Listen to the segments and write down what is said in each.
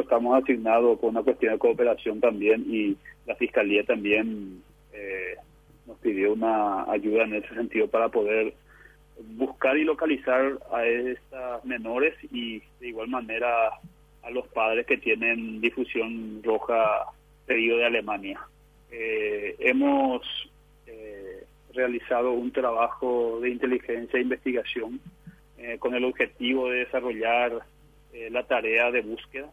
estamos asignados por una cuestión de cooperación también y la Fiscalía también eh, nos pidió una ayuda en ese sentido para poder buscar y localizar a estas menores y de igual manera a los padres que tienen difusión roja pedido de Alemania. Eh, hemos eh, realizado un trabajo de inteligencia e investigación eh, con el objetivo de desarrollar la tarea de búsqueda.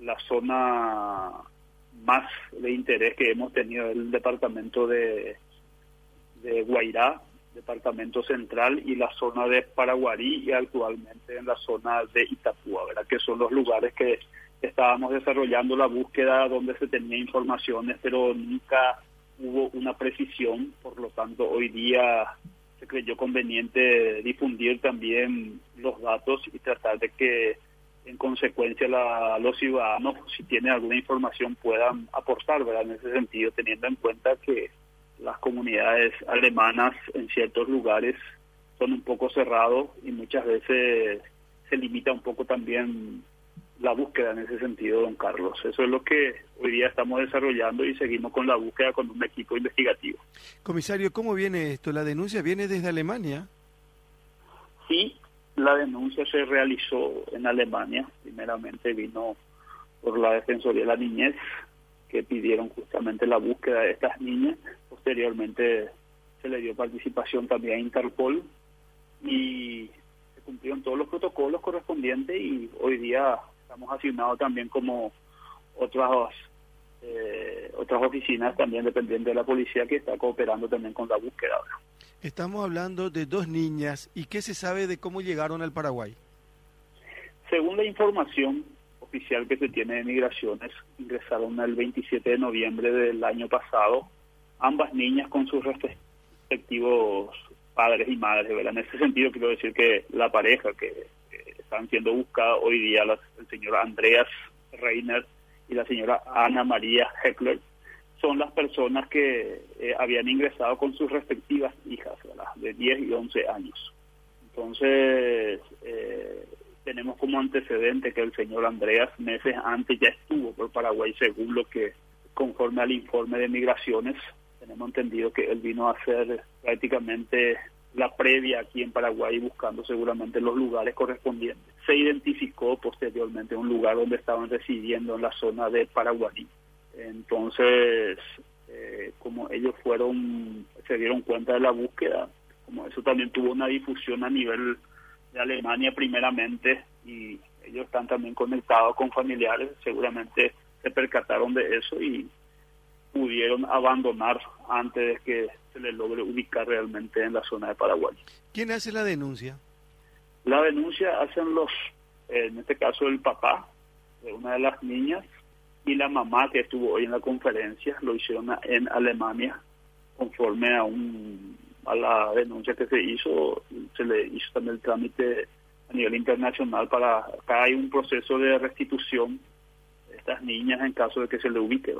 La zona más de interés que hemos tenido el departamento de, de Guairá, departamento central y la zona de Paraguarí y actualmente en la zona de Itapúa, ¿verdad? que son los lugares que estábamos desarrollando la búsqueda donde se tenía informaciones, pero nunca hubo una precisión, por lo tanto hoy día se creyó conveniente difundir también los datos y tratar de que en consecuencia la, los ciudadanos, si tienen alguna información, puedan aportar, ¿verdad? En ese sentido, teniendo en cuenta que las comunidades alemanas en ciertos lugares son un poco cerrados y muchas veces se limita un poco también la búsqueda en ese sentido, don Carlos. Eso es lo que hoy día estamos desarrollando y seguimos con la búsqueda con un equipo investigativo. Comisario, ¿cómo viene esto? ¿La denuncia viene desde Alemania? La denuncia se realizó en Alemania. Primeramente vino por la Defensoría de la Niñez, que pidieron justamente la búsqueda de estas niñas. Posteriormente se le dio participación también a Interpol y se cumplieron todos los protocolos correspondientes y hoy día estamos asignados también como otras eh, otras oficinas también dependientes de la policía que está cooperando también con la búsqueda. Estamos hablando de dos niñas y qué se sabe de cómo llegaron al Paraguay. Según la información oficial que se tiene de migraciones, ingresaron el 27 de noviembre del año pasado ambas niñas con sus respectivos padres y madres. ¿verdad? En ese sentido quiero decir que la pareja que están siendo buscadas hoy día, el señor Andreas Reiner y la señora Ana María Heckler, son las personas que eh, habían ingresado con sus respectivas hijas, de 10 y 11 años. Entonces, eh, tenemos como antecedente que el señor Andreas meses antes ya estuvo por Paraguay, según lo que, conforme al informe de migraciones, tenemos entendido que él vino a hacer prácticamente la previa aquí en Paraguay buscando seguramente los lugares correspondientes. Se identificó posteriormente un lugar donde estaban residiendo en la zona de Paraguay. Entonces, eh, como ellos fueron, se dieron cuenta de la búsqueda, como eso también tuvo una difusión a nivel de Alemania primeramente y ellos están también conectados con familiares, seguramente se percataron de eso y pudieron abandonar antes de que se les logre ubicar realmente en la zona de Paraguay. ¿Quién hace la denuncia? La denuncia hacen los, en este caso el papá de una de las niñas y la mamá que estuvo hoy en la conferencia, lo hicieron en Alemania conforme a un a la denuncia que se hizo, se le hizo también el trámite a nivel internacional para acá hay un proceso de restitución de estas niñas en caso de que se le ubique.